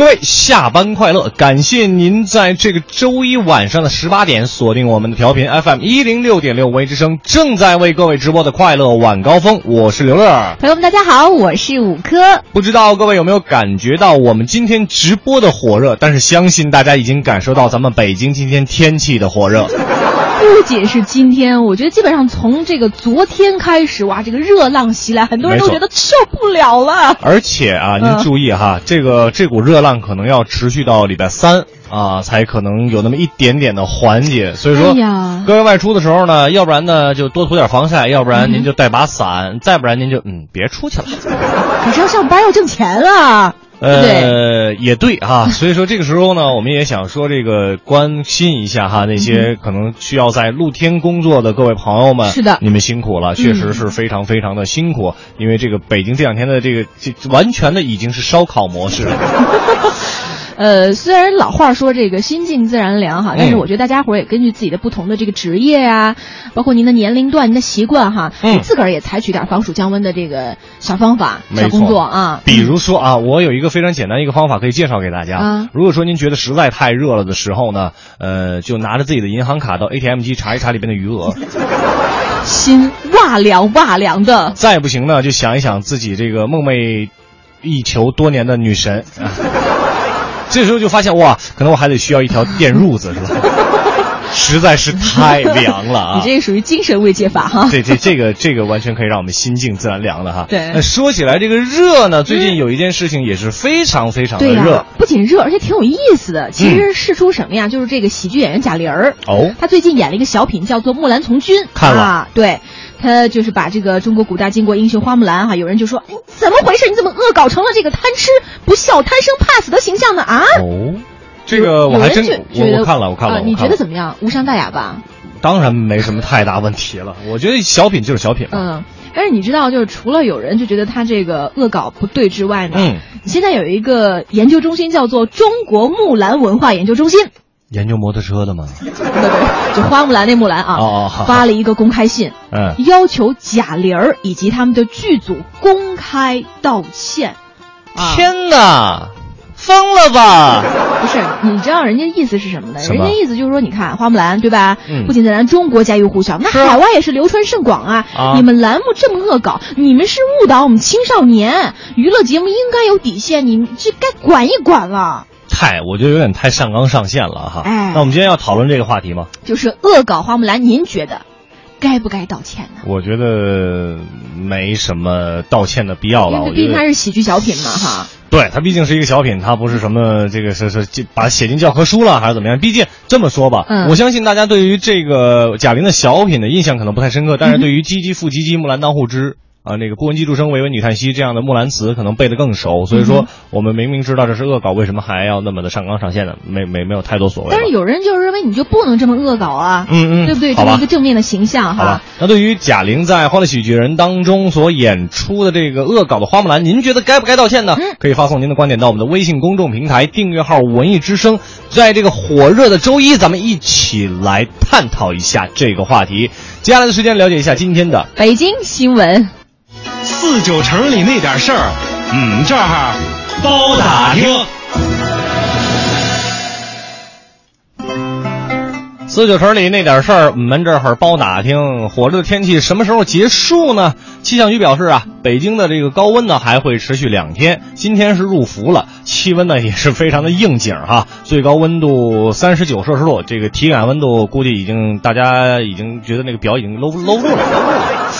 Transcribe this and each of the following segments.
各位下班快乐！感谢您在这个周一晚上的十八点锁定我们的调频 FM 一零六点六微之声，正在为各位直播的快乐晚高峰，我是刘乐。朋友们，大家好，我是五科。不知道各位有没有感觉到我们今天直播的火热？但是相信大家已经感受到咱们北京今天天气的火热。不仅是今天，我觉得基本上从这个昨天开始，哇，这个热浪袭来，很多人都觉得受不了了。而且啊，您注意哈，这个这股热浪可能要持续到礼拜三啊，才可能有那么一点点的缓解。所以说，各位外出的时候呢，要不然呢就多涂点防晒，要不然您就带把伞，再不然您就嗯别出去了。可是要上班要挣钱啊。呃，也对啊，所以说这个时候呢，我们也想说这个关心一下哈，那些可能需要在露天工作的各位朋友们，是的，你们辛苦了，确实是非常非常的辛苦，因为这个北京这两天的这个这完全的已经是烧烤模式了。呃，虽然老话说这个心静自然凉哈，但是我觉得大家伙儿也根据自己的不同的这个职业呀，包括您的年龄段、您的习惯哈，嗯，自个儿也采取点防暑降温的这个小方法、小工作啊。比如说啊，我有一个非常简单一个方法可以介绍给大家。啊，如果说您觉得实在太热了的时候呢，呃，就拿着自己的银行卡到 ATM 机查一查里边的余额，心哇凉哇凉的。再不行呢，就想一想自己这个梦寐以求多年的女神。这时候就发现哇，可能我还得需要一条电褥子，是吧？实在是太凉了啊！你这个属于精神慰藉法哈。对 对，这个这个完全可以让我们心静自然凉了哈。对。那说起来这个热呢，最近有一件事情也是非常非常的热，不仅热，而且挺有意思的。其实是出什么呀？就是这个喜剧演员贾玲儿哦，她最近演了一个小品，叫做《木兰从军》。看了。对。他就是把这个中国古代巾帼英雄花木兰哈，有人就说，怎么回事？你怎么恶搞成了这个贪吃不孝、贪生怕死的形象呢？啊？哦，这个我还真我我看了，我看了，你觉得怎么样？无伤大雅吧？当然没什么太大问题了。我觉得小品就是小品嘛。嗯，但是你知道，就是除了有人就觉得他这个恶搞不对之外呢，嗯，现在有一个研究中心叫做中国木兰文化研究中心。研究摩托车的吗？对对，就花木兰那木兰啊，哦发了一个公开信，嗯，要求贾玲儿以及他们的剧组公开道歉。天哪，疯了吧？不是，你知道人家意思是什么呢？人家意思就是说，你看花木兰对吧？嗯，不仅在咱中国家喻户晓，那海外也是流传甚广啊。你们栏目这么恶搞，你们是误导我们青少年。娱乐节目应该有底线，你这该管一管了。太，我觉得有点太上纲上线了哈。哎，那我们今天要讨论这个话题吗？就是恶搞花木兰，您觉得该不该道歉呢？我觉得没什么道歉的必要了。毕竟它是喜剧小品嘛，哈。对，它毕竟是一个小品，它不是什么这个是是把写进教科书了还是怎么样？毕竟这么说吧，嗯，我相信大家对于这个贾玲的小品的印象可能不太深刻，但是对于唧唧复唧唧，木兰当户织。啊，那个不闻机杼声，唯闻女叹息，这样的木兰辞可能背得更熟。所以说，我们明明知道这是恶搞，为什么还要那么的上纲上线呢？没没没有太多所谓。但是有人就是认为你就不能这么恶搞啊，嗯嗯，对不对？这么一个正面的形象哈。那对于贾玲在《欢乐喜剧人》当中所演出的这个恶搞的花木兰，您觉得该不该道歉呢？可以发送您的观点到我们的微信公众平台订阅号“文艺之声”。在这个火热的周一，咱们一起来探讨一下这个话题。接下来的时间，了解一下今天的北京新闻。四九城里那点事儿，嗯，这儿包打听。四九城里那点事儿，我们这儿包打听。火热的天气什么时候结束呢？气象局表示啊，北京的这个高温呢还会持续两天。今天是入伏了，气温呢也是非常的应景哈，最高温度三十九摄氏度，这个体感温度估计已经大家已经觉得那个表已经搂搂不住了。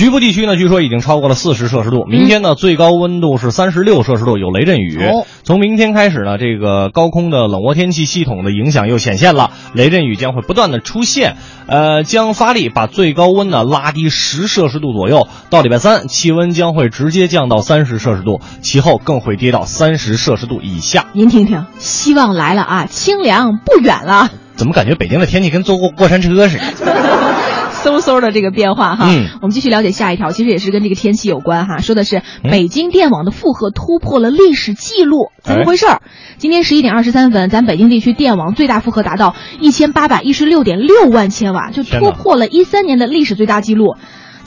局部地区呢，据说已经超过了四十摄氏度。明天呢，最高温度是三十六摄氏度，有雷阵雨。从明天开始呢，这个高空的冷涡天气系统的影响又显现了，雷阵雨将会不断的出现，呃，将发力把最高温呢拉低十摄氏度左右。到礼拜三，气温将会直接降到三十摄氏度，其后更会跌到三十摄氏度以下。您听听，希望来了啊，清凉不远了。怎么感觉北京的天气跟坐过过山车似的？嗖嗖的这个变化哈，我们继续了解下一条，其实也是跟这个天气有关哈。说的是北京电网的负荷突破了历史记录，怎么回事儿？今天十一点二十三分，咱北京地区电网最大负荷达到一千八百一十六点六万千瓦，就突破了一三年的历史最大记录。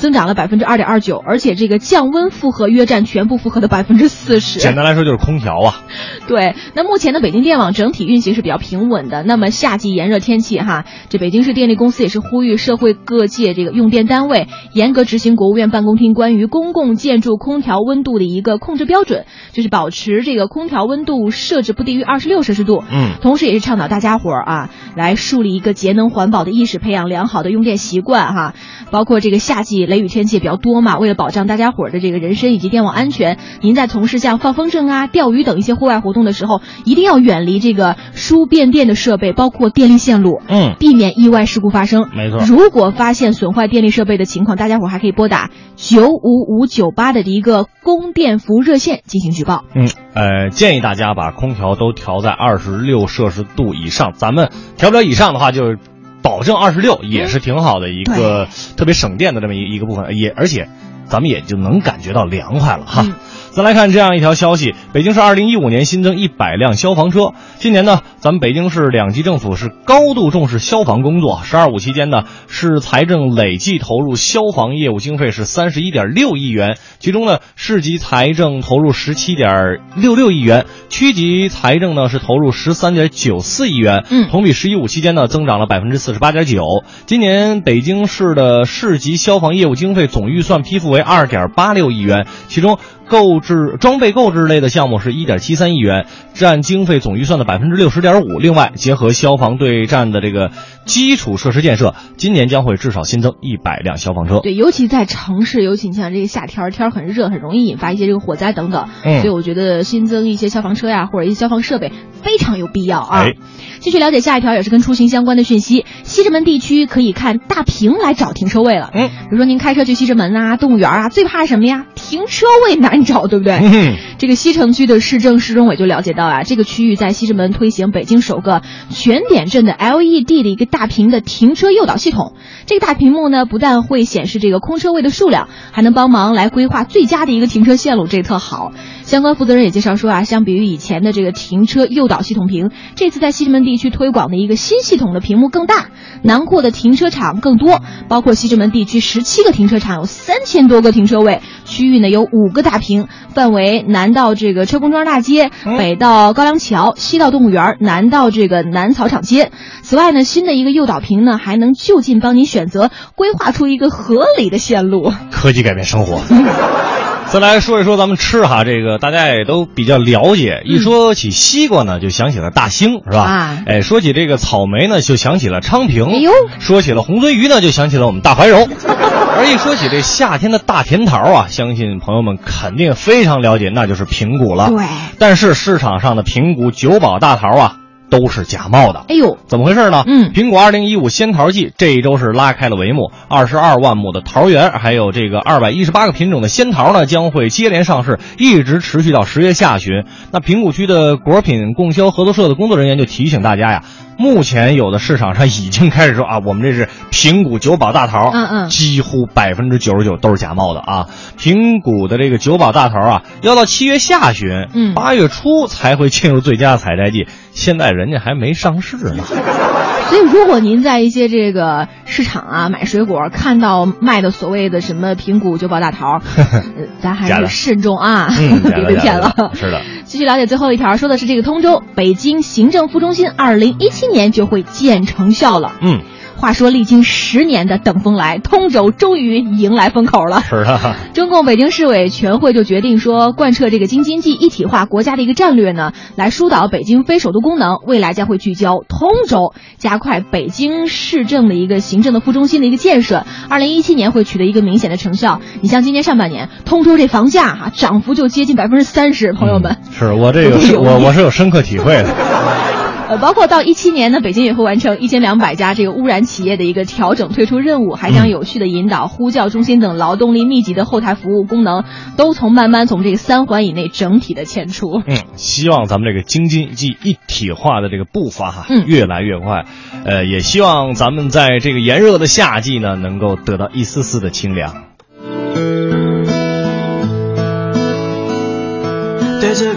增长了百分之二点二九，而且这个降温负荷约占全部负荷的百分之四十。简单来说就是空调啊。对，那目前的北京电网整体运行是比较平稳的。那么夏季炎热天气哈，这北京市电力公司也是呼吁社会各界这个用电单位严格执行国务院办公厅关于公共建筑空调温度的一个控制标准，就是保持这个空调温度设置不低于二十六摄氏度。嗯，同时也是倡导大家伙儿啊来树立一个节能环保的意识，培养良好的用电习惯哈。包括这个夏季雷雨天气也比较多嘛，为了保障大家伙儿的这个人身以及电网安全，您在从事像放风筝啊、钓鱼等一些户外活动的时候，一定要远离这个输变电的设备，包括电力线路，嗯，避免意外事故发生。没错，如果发现损坏电力设备的情况，大家伙儿还可以拨打九五五九八的一个供电服务热线进行举报。嗯，呃，建议大家把空调都调在二十六摄氏度以上，咱们调不了以上的话就。保证二十六也是挺好的一个特别省电的这么一一个部分，也而且咱们也就能感觉到凉快了哈。再来看这样一条消息：北京市二零一五年新增一百辆消防车。今年呢，咱们北京市两级政府是高度重视消防工作。“十二五”期间呢，市财政累计投入消防业务经费是三十一点六亿元，其中呢，市级财政投入十七点六六亿元，区级财政呢是投入十三点九四亿元。嗯，同比“十一五”期间呢增长了百分之四十八点九。今年北京市的市级消防业务经费总预算批复为二点八六亿元，其中。购置装备购置类的项目是一点七三亿元，占经费总预算的百分之六十点五。另外，结合消防对战的这个基础设施建设，今年将会至少新增一百辆消防车。对，尤其在城市，尤其你像这个夏天，天很热，很容易引发一些这个火灾等等。嗯，所以我觉得新增一些消防车呀，或者一些消防设备非常有必要啊。继续了解下一条，也是跟出行相关的讯息。西直门地区可以看大屏来找停车位了。嗯，比如说您开车去西直门啊、动物园啊，最怕什么呀？停车位难找，对不对？嗯，这个西城区的市政市中委就了解到啊，这个区域在西直门推行北京首个全点阵的 LED 的一个大屏的停车诱导系统。这个大屏幕呢，不但会显示这个空车位的数量，还能帮忙来规划最佳的一个停车线路，这特好。相关负责人也介绍说啊，相比于以前的这个停车诱导系统屏，这次在西直门地区推广的一个新系统的屏幕更大，南扩的停车场更多，包括西直门地区十七个停车场，有三千多个停车位，区域呢有五个大屏，范围南到这个车公庄大街，北到高梁桥，西到动物园，南到这个南草场街。此外呢，新的一个诱导屏呢，还能就近帮你选择规划出一个合理的线路。科技改变生活。再来说一说咱们吃哈，这个大家也都比较了解。一说起西瓜呢，就想起了大兴，是吧？啊，哎，说起这个草莓呢，就想起了昌平。哎呦，说起了红鳟鱼呢，就想起了我们大怀柔。而一说起这夏天的大甜桃啊，相信朋友们肯定非常了解，那就是平谷了。对。但是市场上的平谷九宝大桃啊。都是假冒的，哎呦，怎么回事呢？嗯，苹果二零一五仙桃季这一周是拉开了帷幕，二十二万亩的桃园，还有这个二百一十八个品种的仙桃呢，将会接连上市，一直持续到十月下旬。那平谷区的果品供销合作社的工作人员就提醒大家呀。目前有的市场上已经开始说啊，我们这是平谷九宝大桃，嗯嗯，几乎百分之九十九都是假冒的啊。平谷的这个九宝大桃啊，要到七月下旬，嗯，八月初才会进入最佳采摘季，现在人家还没上市呢。所以，如果您在一些这个市场啊买水果，看到卖的所谓的什么平谷九宝大桃，咱还是慎重啊，别被骗了。是的。继续了解最后一条，说的是这个通州北京行政副中心，二零一七年就会见成效了。嗯。话说，历经十年的等风来，通州终于迎来风口了。是啊，中共北京市委全会就决定说，贯彻这个京津冀一体化国家的一个战略呢，来疏导北京非首都功能，未来将会聚焦通州，加快北京市政的一个行政的副中心的一个建设。二零一七年会取得一个明显的成效。你像今年上半年，通州这房价哈涨幅就接近百分之三十，朋友们，是我这个 是我我是有深刻体会的。呃，包括到一七年呢，北京也会完成一千两百家这个污染企业的一个调整退出任务，还将有序的引导呼叫中心等劳动力密集的后台服务功能，都从慢慢从这个三环以内整体的迁出。嗯，希望咱们这个京津冀一体化的这个步伐哈，嗯，越来越快。呃，也希望咱们在这个炎热的夏季呢，能够得到一丝丝的清凉。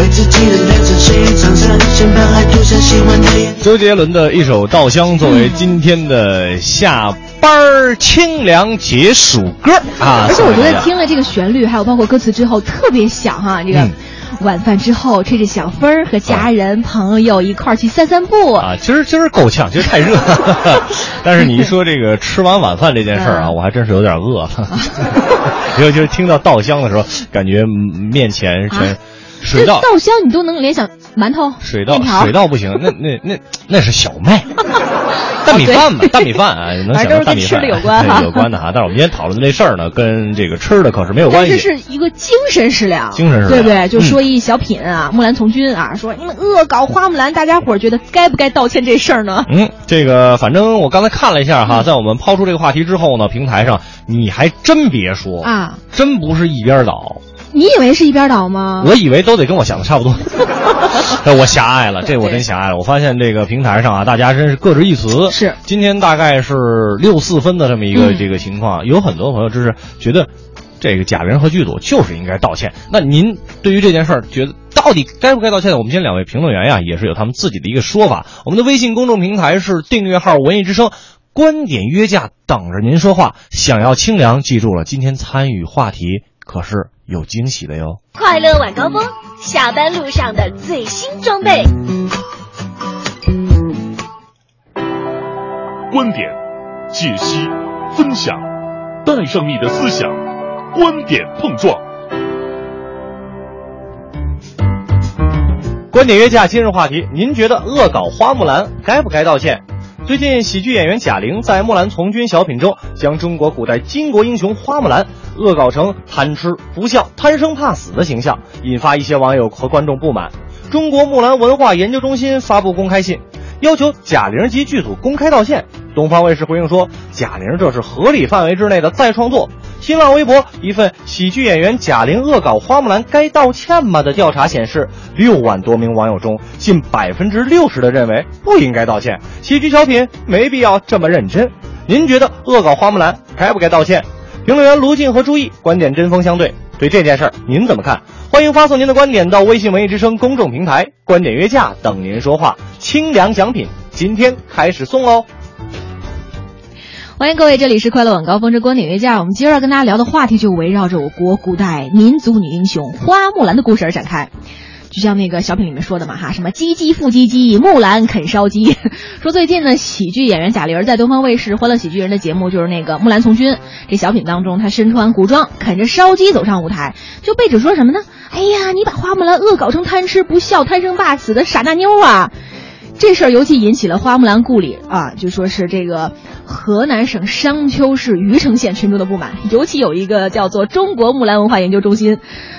为自己的人生写一场生，先把爱涂上喜欢的颜色。周杰伦的一首《稻香》作为今天的下班儿清凉解暑歌啊，而且我觉得听了这个旋律，还有包括歌词之后，特别想哈，这个嗯晚饭之后吹着小风儿，和家人朋友一块儿去散散步。啊，今儿今儿够呛，今儿太热。但是你一说这个吃完晚饭这件事儿啊，嗯我还真是有点饿了。尤其是听到稻香的时候，感觉嗯面前全啊水稻。稻香你都能联想馒头、水稻水稻不行，那那那那是小麦，大米饭嘛，大米饭啊，能想反正都是跟到大米饭吃的有关哈有关的哈。但是我们今天讨论的这事儿呢，跟这个吃的可是没有关系。这是是一个精神食粮，精神食粮对不对？就嗯说一小品啊，木兰从军啊，说你们恶搞花木兰，大家伙儿觉得该不该道歉这事儿呢？嗯，这个反正我刚才看了一下哈，在我们抛出这个话题之后呢，平台上你还真别说啊，真不是一边倒。你以为是一边倒吗？我以为都得跟我想的差不多，这我狭隘了，这我真狭隘了。我发现这个平台上啊，大家真是各执一词。是今天大概是六四分的这么一个嗯这个情况，有很多朋友就是觉得这个贾玲和剧组就是应该道歉。那您对于这件事儿，觉得到底该不该道歉？我们今天两位评论员呀，也是有他们自己的一个说法。我们的微信公众平台是订阅号“文艺之声”。观点约架，等着您说话。想要清凉，记住了，今天参与话题可是有惊喜的哟。快乐晚高峰，下班路上的最新装备。观点、解析、分享，带上你的思想，观点碰撞。观点约架今日话题，您觉得恶搞花木兰该不该道歉？最近，喜剧演员贾玲在《木兰从军》小品中，将中国古代巾帼英雄花木兰恶搞成贪吃、不孝、贪生怕死的形象，引发一些网友和观众不满。中国木兰文化研究中心发布公开信，要求贾玲及剧组公开道歉。东方卫视回应说，贾玲这是合理范围之内的再创作。新浪微博一份喜剧演员贾玲恶搞花木兰该道歉吗的调查显示，六万多名网友中，近百分之六十的认为不应该道歉。喜剧小品没必要这么认真。您觉得恶搞花木兰该不该道歉？评论员卢静和朱毅观点针锋相对，对这件事儿您怎么看？欢迎发送您的观点到微信文艺之声公众平台，观点约架等您说话。清凉奖品今天开始送喽！欢迎各位，这里是快乐晚高峰之观点约架。我们今儿要跟大家聊的话题就围绕着我国古代民族女英雄花木兰的故事而展开。就像那个小品里面说的嘛，哈，什么唧唧复唧唧，木兰啃烧鸡。说最近呢，喜剧演员贾玲在东方卫视《欢乐喜剧人》的节目，就是那个《木兰从军》这小品当中，她身穿古装，啃着烧鸡走上舞台，就被指说什么呢？哎呀，你把花木兰恶搞成贪吃不孝、贪生怕死的傻大妞啊！这事儿尤其引起了花木兰故里啊，就说是这个河南省商丘市虞城县群众的不满，尤其有一个叫做中国木兰文化研究中心，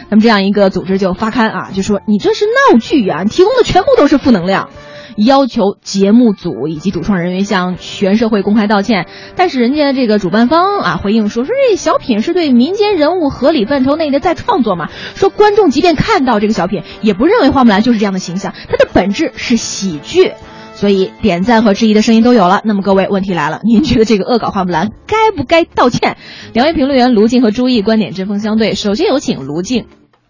那么这样一个组织就发刊啊，就说你这是闹剧啊，提供的全部都是负能量。要求节目组以及主创人员向全社会公开道歉，但是人家这个主办方啊回应说说这小品是对民间人物合理范畴内的再创作嘛，说观众即便看到这个小品，也不认为花木兰就是这样的形象，它的本质是喜剧，所以点赞和质疑的声音都有了。那么各位，问题来了，您觉得这个恶搞花木兰该不该道歉？两位评论员卢静和朱毅观点针锋相对，首先有请卢静。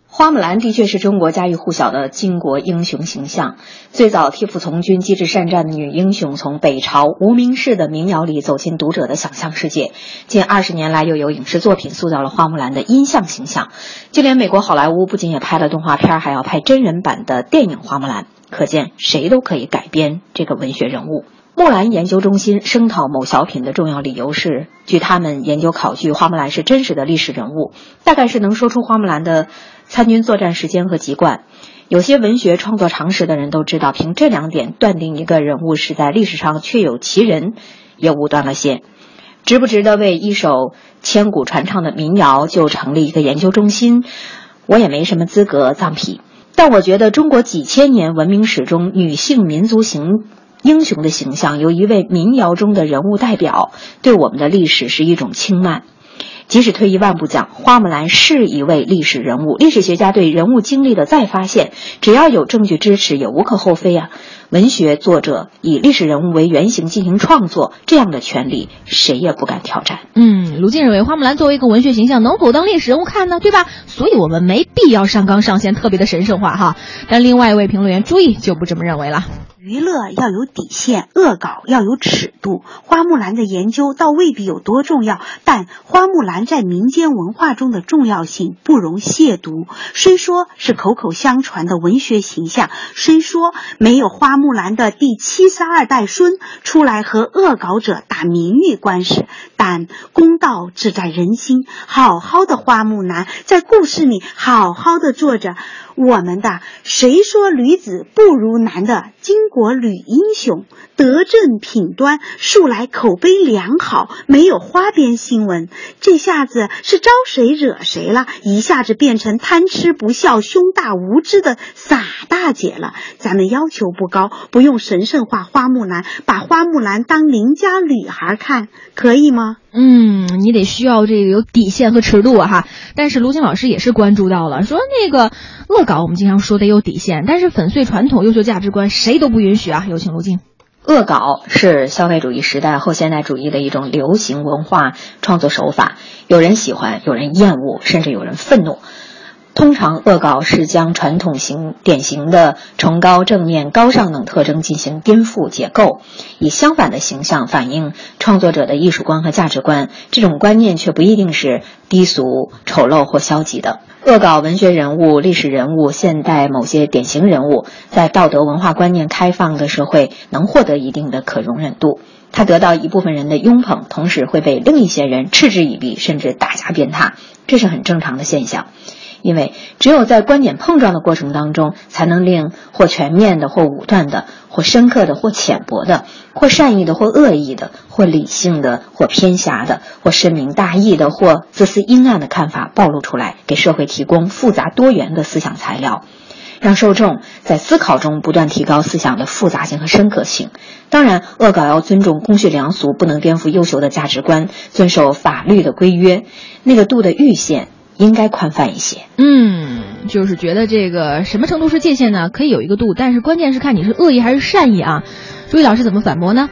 花木兰的确是中国家喻户晓的巾帼英雄形象。最早替父从军、机智善战的女英雄，从北朝无名氏的民谣里走进读者的想象世界。近二十年来，又有影视作品塑造了花木兰的音像形象。就连美国好莱坞不仅也拍了动画片，还要拍真人版的电影《花木兰》。可见，谁都可以改编这个文学人物。木兰研究中心声讨某小品的重要理由是，据他们研究考据，花木兰是真实的历史人物，大概是能说出花木兰的。参军作战时间和籍贯，有些文学创作常识的人都知道，凭这两点断定一个人物是在历史上确有其人，也武断了些。值不值得为一首千古传唱的民谣就成立一个研究中心？我也没什么资格藏批。但我觉得中国几千年文明史中女性民族型英雄的形象，由一位民谣中的人物代表，对我们的历史是一种轻慢。即使退一万步讲，花木兰是一位历史人物，历史学家对人物经历的再发现，只要有证据支持，也无可厚非啊。文学作者以历史人物为原型进行创作，这样的权利谁也不敢挑战。嗯，卢静认为花木兰作为一个文学形象，能否当历史人物看呢？对吧？所以我们没必要上纲上线，特别的神圣化哈。但另外一位评论员朱毅就不这么认为了。娱乐要有底线，恶搞要有尺度。花木兰的研究倒未必有多重要，但花木兰在民间文化中的重要性不容亵渎。虽说是口口相传的文学形象，虽说没有花木兰的第七十二代孙出来和恶搞者打名誉官司，但公道自在人心。好好的花木兰在故事里好好的坐着。我们的谁说女子不如男的？经国女英雄，德政品端，素来口碑良好，没有花边新闻。这下子是招谁惹谁了？一下子变成贪吃不孝、胸大无知的傻大姐了。咱们要求不高，不用神圣化花木兰，把花木兰当邻家女孩看，可以吗？嗯，你得需要这个有底线和尺度哈。但是卢静老师也是关注到了，说那个恶搞，我们经常说得有底线，但是粉碎传统优秀价值观，谁都不允许啊。有请卢静。恶搞是消费主义时代后现代主义的一种流行文化创作手法，有人喜欢，有人厌恶，甚至有人愤怒。通常，恶搞是将传统型典型的崇高、正面、高尚等特征进行颠覆、解构，以相反的形象反映创作者的艺术观和价值观。这种观念却不一定是低俗、丑陋或消极的。恶搞文学人物、历史人物、现代某些典型人物，在道德文化观念开放的社会能获得一定的可容忍度。他得到一部分人的拥捧，同时会被另一些人嗤之以鼻，甚至打加鞭挞，这是很正常的现象。因为只有在观点碰撞的过程当中，才能令或全面的、或武断的、或深刻的、或浅薄的、或善意的、或恶意的、或理性的、或偏狭的、或深明大义的、或自私阴暗的看法暴露出来，给社会提供复杂多元的思想材料，让受众在思考中不断提高思想的复杂性和深刻性。当然，恶搞要尊重公序良俗，不能颠覆优秀的价值观，遵守法律的规约，那个度的阈限。应该宽泛一些。嗯，就是觉得这个什么程度是界限呢？可以有一个度，但是关键是看你是恶意还是善意啊。朱毅老师怎么反驳呢？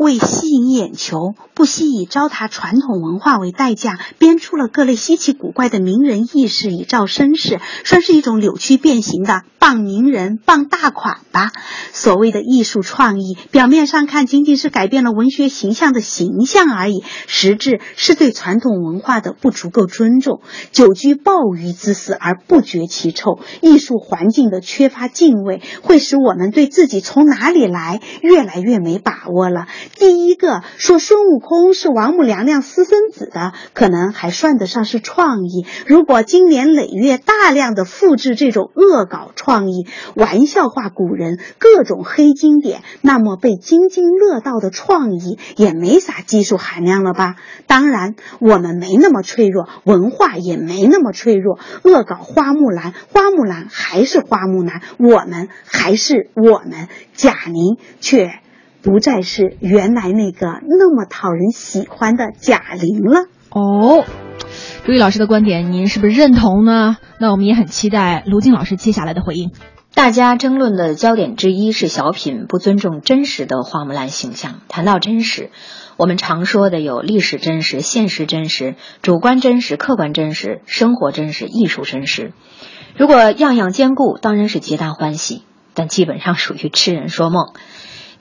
为吸引眼球，不惜以糟蹋传统文化为代价，编出了各类稀奇古怪的名人轶事以照身世，算是一种扭曲变形的傍名人、傍大款吧。所谓的艺术创意，表面上看仅仅是改变了文学形象的形象而已，实质是对传统文化的不足够尊重。久居鲍鱼之肆而不觉其臭，艺术环境的缺乏敬畏，会使我们对自己从哪里来越来越没把握了。第一个说孙悟空是王母娘娘私生子的，可能还算得上是创意。如果经年累月大量的复制这种恶搞创意，玩笑话古人各种黑经典，那么被津津乐道的创意也没啥技术含量了吧？当然，我们没那么脆弱，文化也没那么脆弱。恶搞花木兰，花木兰还是花木兰，我们还是我们，贾玲却。不再是原来那个那么讨人喜欢的贾玲了哦。朱毅老师的观点，您是不是认同呢？那我们也很期待卢静老师接下来的回应。大家争论的焦点之一是小品不尊重真实的花木兰形象。谈到真实，我们常说的有历史真实、现实真实、主观真实、客观真实、生活真实、艺术真实。如果样样兼顾，当然是皆大欢喜，但基本上属于痴人说梦。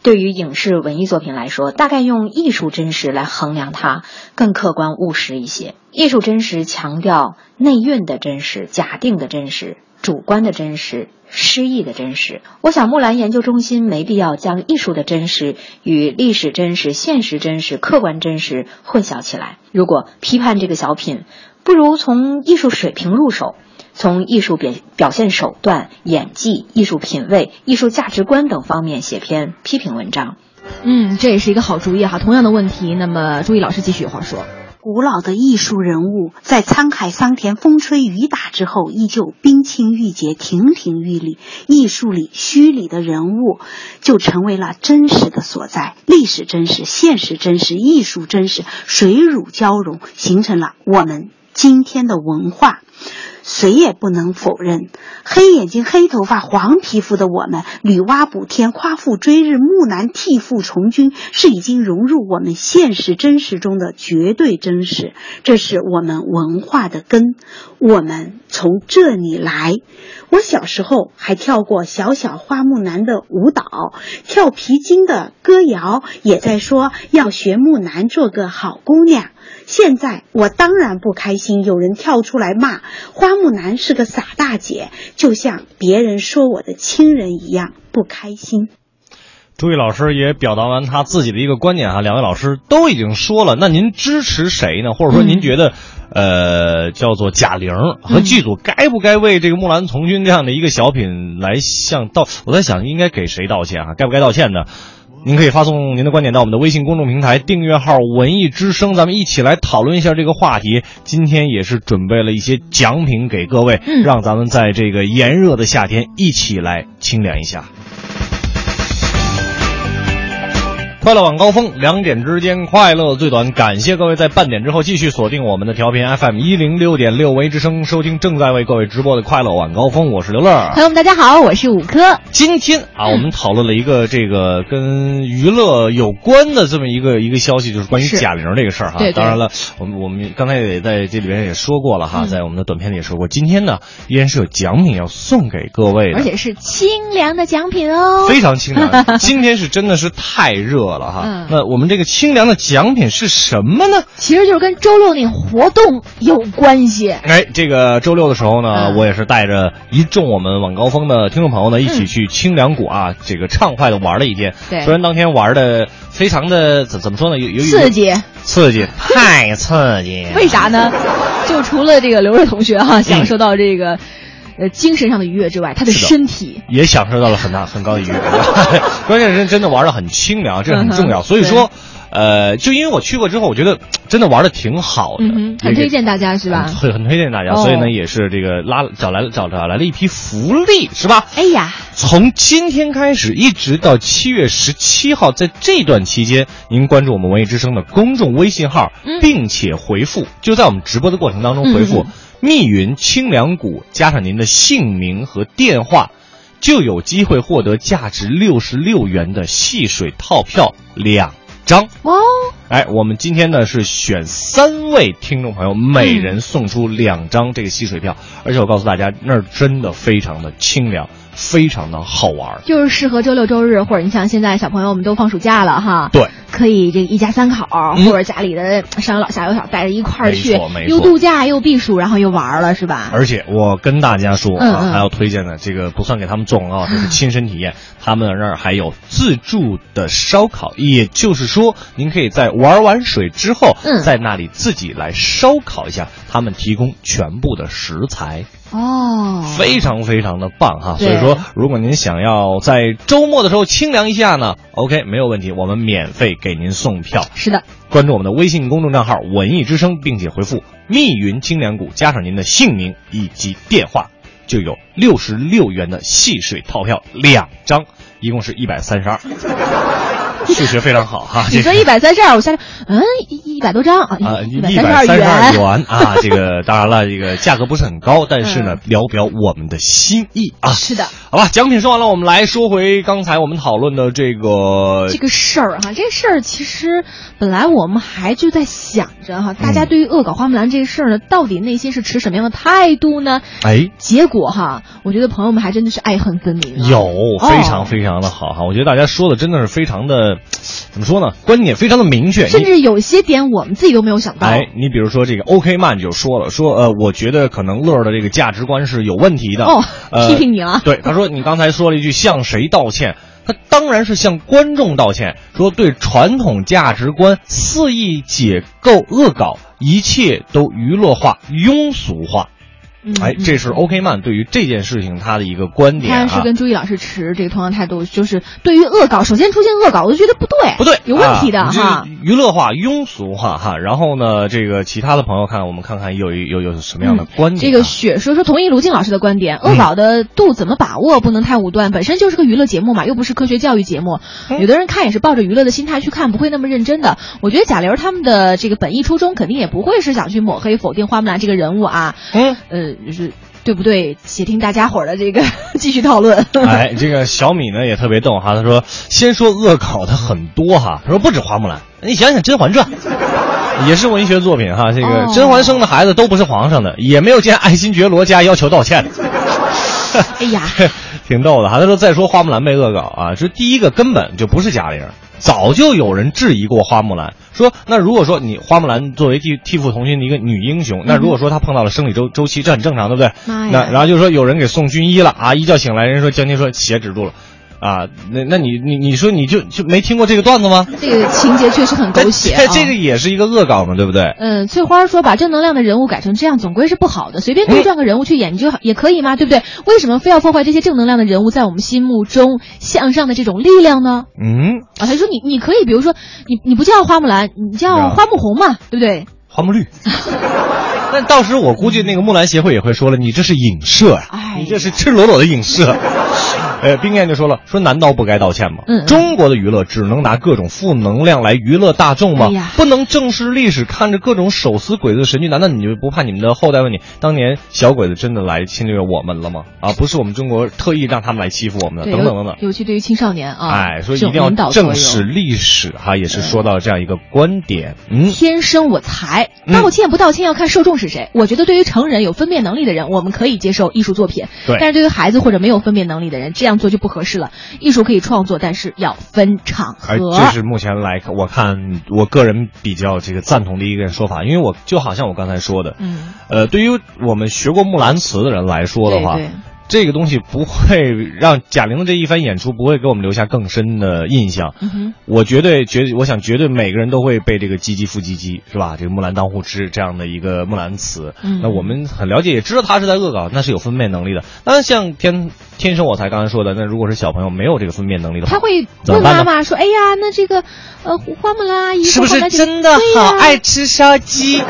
对于影视文艺作品来说，大概用艺术真实来衡量它更客观务实一些。艺术真实强调内蕴的真实、假定的真实、主观的真实、诗意的真实。我想木兰研究中心没必要将艺术的真实与历史真实、现实真实、客观真实混淆起来。如果批判这个小品，不如从艺术水平入手。从艺术表表现手段、演技、艺术品味、艺术价值观等方面写篇批评文章，嗯，这也是一个好主意哈。同样的问题，那么朱毅老师继续有话说。古老的艺术人物在沧海桑田、风吹雨打之后，依旧冰清玉洁、亭亭玉立。艺术里虚拟的人物，就成为了真实的所在。历史真实、现实真实、艺术真实，水乳交融，形成了我们今天的文化。谁也不能否认，黑眼睛、黑头发、黄皮肤的我们，女娲补天、夸父追日、木兰替父从军，是已经融入我们现实真实中的绝对真实。这是我们文化的根，我们从这里来。我小时候还跳过小小花木兰的舞蹈，跳皮筋的歌谣，也在说要学木兰做个好姑娘。现在我当然不开心，有人跳出来骂花木兰是个傻大姐，就像别人说我的亲人一样不开心。朱毅老师也表达完他自己的一个观点哈，两位老师都已经说了，那您支持谁呢？或者说您觉得，呃，叫做贾玲和剧组该不该为这个《木兰从军》这样的一个小品来向道？我在想应该给谁道歉啊？该不该道歉呢？您可以发送您的观点到我们的微信公众平台订阅号“文艺之声”，咱们一起来讨论一下这个话题。今天也是准备了一些奖品给各位，让咱们在这个炎热的夏天一起来清凉一下。快乐晚高峰，两点之间快乐最短。感谢各位在半点之后继续锁定我们的调频 FM 一零六点六维之声，收听正在为各位直播的快乐晚高峰。我是刘乐，朋友们大家好，我是五科。今天啊，我们讨论了一个这个跟娱乐有关的这么一个一个消息，就是关于贾玲这个事儿哈。对，当然了，我们我们刚才也在这里边也说过了哈，在我们的短片里也说过，今天呢依然是有奖品要送给各位的，而且是清凉的奖品哦，非常清凉。今天是真的是太热。了哈，那我们这个清凉的奖品是什么呢？其实就是跟周六那活动有关系。哎，这个周六的时候呢，我也是带着一众我们晚高峰的听众朋友呢，一起去清凉谷啊，这个畅快的玩了一天。对，虽然当天玩的非常的怎怎么说呢，有有刺激，刺激，太刺激。为啥呢？就除了这个刘瑞同学哈，享受到这个。呃，精神上的愉悦之外，他的身体也享受到了很大很高的愉悦。关键是真的玩的很清凉，这很重要。所以说，呃，就因为我去过之后，我觉得真的玩的挺好的，很推荐大家是吧？很很推荐大家，所以呢，也是这个拉找来了找找来了一批福利，是吧？哎呀，从今天开始一直到七月十七号，在这段期间，您关注我们文艺之声的公众微信号，并且回复，就在我们直播的过程当中回复。密云清凉谷加上您的姓名和电话，就有机会获得价值六十六元的戏水套票两张。哦，哎，我们今天呢是选三位听众朋友，每人送出两张这个戏水票，而且我告诉大家，那儿真的非常的清凉。非常的好玩，就是适合周六周日，或者你像现在小朋友们都放暑假了哈，对，可以这一家三口，或者家里的上有老下有小，带着一块儿去，又度假又避暑，然后又玩了，是吧？而且我跟大家说啊，还要推荐的这个不算给他们做广告，这是亲身体验，他们那儿还有自助的烧烤，也就是说，您可以在玩完水之后，在那里自己来烧烤一下，他们提供全部的食材。哦，非常非常的棒哈！所以说，如果您想要在周末的时候清凉一下呢，OK，没有问题，我们免费给您送票。是的，关注我们的微信公众账号“文艺之声”，并且回复“密云清凉谷”，加上您的姓名以及电话，就有六十六元的戏水套票两张，一共是一百三十二。数学非常好哈！你说一百三十二，我下来，嗯，一一百多张啊，一百三十二元 啊！这个当然了，这个价格不是很高，但是呢，聊表我们的心意啊。是的，好吧，奖品说完了，我们来说回刚才我们讨论的这个这个事儿哈。这事儿其实本来我们还就在想着哈，大家对于恶搞花木兰这个事儿呢，到底内心是持什么样的态度呢？哎，结果哈，我觉得朋友们还真的是爱恨分明。有非常非常的好哈，我觉得大家说的真的是非常的。怎么说呢？观点非常的明确，甚至有些点我们自己都没有想到。哎，你比如说这个 OK 曼就说了，说呃，我觉得可能乐的这个价值观是有问题的。哦，批评你了。对，他说你刚才说了一句向谁道歉？他当然是向观众道歉，说对传统价值观肆意解构恶搞，一切都娱乐化、庸俗化。哎，这是 OK 曼对于这件事情他的一个观点啊，是跟朱毅老师持这个同样态度，就是对于恶搞，首先出现恶搞，我就觉得不对，不对，有问题的哈，娱乐化、庸俗化哈。然后呢，这个其他的朋友看，我们看看有有有什么样的观点。这个雪说说同意卢静老师的观点，恶搞的度怎么把握，不能太武断，本身就是个娱乐节目嘛，又不是科学教育节目，有的人看也是抱着娱乐的心态去看，不会那么认真的。我觉得贾玲他们的这个本意初衷，肯定也不会是想去抹黑、否定花木兰这个人物啊，嗯，呃，就是。对不对？且听大家伙儿的这个 继续讨论。哎，这个小米呢也特别逗哈，他说先说恶搞的很多哈，他说不止花木兰，你想想《甄嬛传》也是文学作品哈，这个甄嬛生的孩子都不是皇上的，也没有见爱新觉罗家要求道歉。哎呀，挺逗的哈。他说再说花木兰被恶搞啊，这第一个根本就不是贾玲。早就有人质疑过花木兰，说那如果说你花木兰作为替替父从军的一个女英雄，那如果说她碰到了生理周周期，这很正常，对不对？那然后就说有人给送军医了啊，一觉醒来，人说将军说血止住了。啊，那那你你你说你就就没听过这个段子吗？这个情节确实很狗血，这个也是一个恶搞嘛，对不对？嗯，翠花说把正能量的人物改成这样，总归是不好的。随便杜撰个人物去演就也可以吗？对不对？为什么非要破坏这些正能量的人物在我们心目中向上的这种力量呢？嗯，啊，他说你你可以，比如说你你不叫花木兰，你叫花木红嘛，对不对？花木绿。那到时我估计那个木兰协会也会说了，你这是影射呀，你这是赤裸裸的影射。呃，冰燕就说了，说难道不该道歉吗？嗯，中国的娱乐只能拿各种负能量来娱乐大众吗？不能正视历史，看着各种手撕鬼子的神剧，难道你就不怕你们的后代问你，当年小鬼子真的来侵略我们了吗？啊，不是我们中国特意让他们来欺负我们的，等等等等。尤其对于青少年啊，哎，所以一定要正视历史哈，也是说到这样一个观点。嗯，天生我材，道歉不道歉要看受众是谁。我觉得对于成人有分辨能力的人，我们可以接受艺术作品，对，但是对于孩子或者没有分辨能力的人，这样。这样做就不合适了。艺术可以创作，但是要分场合。这是目前来看，我看我个人比较这个赞同的一个说法，因为我就好像我刚才说的，嗯，呃，对于我们学过木兰辞的人来说的话。这个东西不会让贾玲的这一番演出不会给我们留下更深的印象。我绝对绝，我想绝对每个人都会被这个“唧唧复唧唧”，是吧？这个“木兰当户织”这样的一个木兰词。那我们很了解，也知道他是在恶搞，那是有分辨能力的。当然，像天天生我才刚才说的，那如果是小朋友没有这个分辨能力的话，他会问妈妈说：“哎呀，那这个呃，花木兰阿姨是不是真的好爱吃烧鸡？”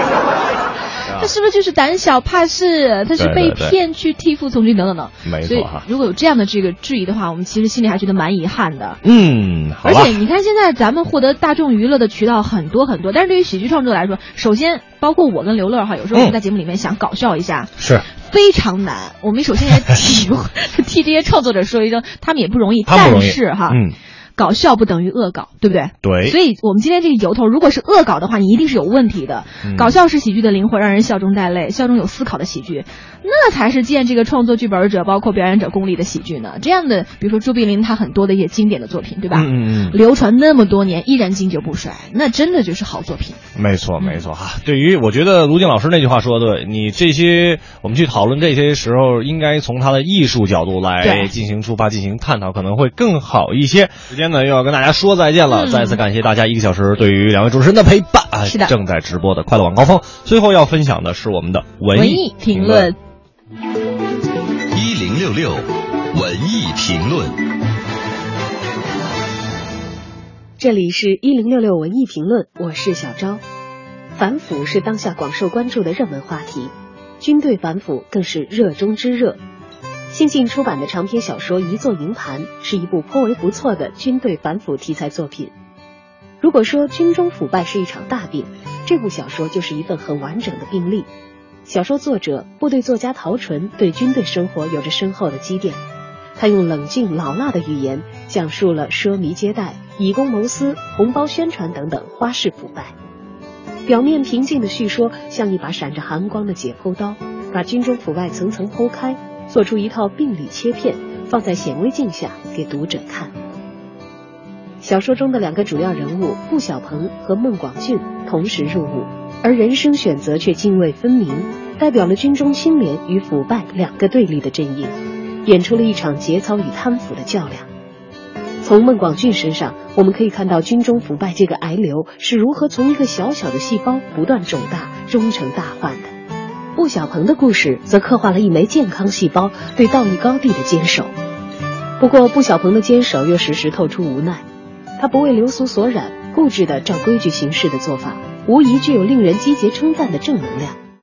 他是不是就是胆小怕事？他是被骗去替父从军等等等。没错哈。如果有这样的这个质疑的话，我们其实心里还觉得蛮遗憾的。嗯，而且你看，现在咱们获得大众娱乐的渠道很多很多，但是对于喜剧创作来说，首先包括我跟刘乐哈，有时候我们在节目里面想搞笑一下，是非常难。我们首先也替 替这些创作者说一声，他们也不容易。但是哈，嗯。搞笑不等于恶搞，对不对？对。所以我们今天这个由头，如果是恶搞的话，你一定是有问题的。搞笑是喜剧的灵魂，让人笑中带泪，笑中有思考的喜剧，那才是见这个创作剧本者包括表演者功力的喜剧呢。这样的，比如说朱碧林他很多的一些经典的作品，对吧？嗯嗯嗯。流传那么多年，依然经久不衰，那真的就是好作品。没错没错哈。对于我觉得卢静老师那句话说的对，你这些我们去讨论这些时候，应该从他的艺术角度来进行出发，进行探讨，可能会更好一些。时间呢又要跟大家说再见了，再次感谢大家一个小时对于两位主持人的陪伴。是的，正在直播的快乐晚高峰，最后要分享的是我们的文艺评论。一零六六文艺评论，这里是一零六六文艺评论，我是小昭。反腐是当下广受关注的热门话题，军队反腐更是热中之热。新晋出版的长篇小说《一座营盘》是一部颇为不错的军队反腐题材作品。如果说军中腐败是一场大病，这部小说就是一份很完整的病例。小说作者部队作家陶纯对军队生活有着深厚的积淀，他用冷静老辣的语言讲述了奢靡接待、以公谋私、红包宣传等等花式腐败。表面平静的叙说像一把闪着寒光的解剖刀，把军中腐败层层剖开。做出一套病理切片，放在显微镜下给读者看。小说中的两个主要人物顾小鹏和孟广俊同时入伍，而人生选择却泾渭分明，代表了军中清廉与腐败两个对立的阵营，演出了一场节操与贪腐的较量。从孟广俊身上，我们可以看到军中腐败这个癌瘤是如何从一个小小的细胞不断肿大，终成大患的。顾小鹏的故事则刻画了一枚健康细胞对道义高地的坚守。不过，顾小鹏的坚守又时时透出无奈。他不为流俗所染，固执的照规矩行事的做法，无疑具有令人积极称赞的正能量。